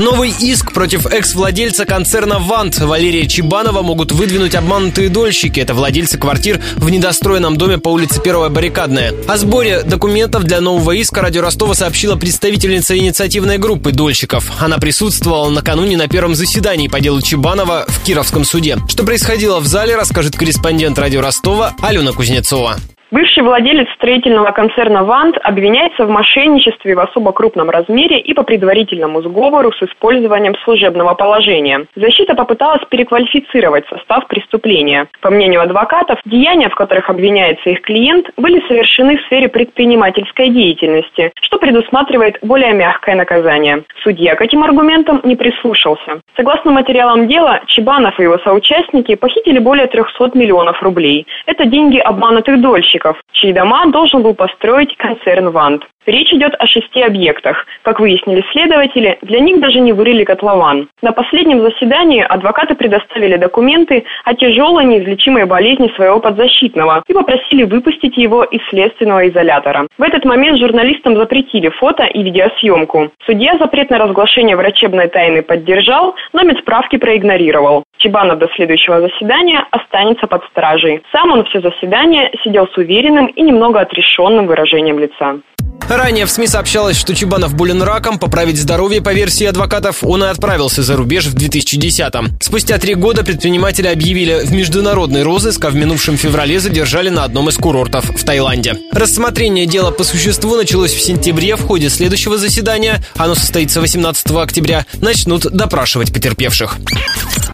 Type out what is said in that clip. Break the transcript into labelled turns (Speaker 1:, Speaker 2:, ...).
Speaker 1: Новый иск против экс-владельца концерна «Вант» Валерия Чебанова могут выдвинуть обманутые дольщики. Это владельцы квартир в недостроенном доме по улице Первая Баррикадная. О сборе документов для нового иска радио Ростова сообщила представительница инициативной группы дольщиков. Она присутствовала накануне на первом заседании по делу Чебанова в Кировском суде. Что происходило в зале, расскажет корреспондент радио Ростова Алена Кузнецова.
Speaker 2: Бывший владелец строительного концерна «Вант» обвиняется в мошенничестве в особо крупном размере и по предварительному сговору с использованием служебного положения. Защита попыталась переквалифицировать состав преступления. По мнению адвокатов, деяния, в которых обвиняется их клиент, были совершены в сфере предпринимательской деятельности, что предусматривает более мягкое наказание. Судья к этим аргументам не прислушался. Согласно материалам дела, Чебанов и его соучастники похитили более 300 миллионов рублей. Это деньги обманутых дольщиков застройщиков, чьи дома должен был построить концерн «Вант». Речь идет о шести объектах. Как выяснили следователи, для них даже не вырыли котлован. На последнем заседании адвокаты предоставили документы о тяжелой неизлечимой болезни своего подзащитного и попросили выпустить его из следственного изолятора. В этот момент журналистам запретили фото и видеосъемку. Судья запрет на разглашение врачебной тайны поддержал, но медсправки проигнорировал. Чебанов до следующего заседания останется под стражей. Сам он все заседание сидел с уверенным и немного отрешенным выражением лица.
Speaker 1: Ранее в СМИ сообщалось, что Чубанов болен раком, поправить здоровье, по версии адвокатов, он и отправился за рубеж в 2010-м. Спустя три года предприниматели объявили в международный розыск, а в минувшем феврале задержали на одном из курортов в Таиланде. Рассмотрение дела по существу началось в сентябре. В ходе следующего заседания, оно состоится 18 октября, начнут допрашивать потерпевших.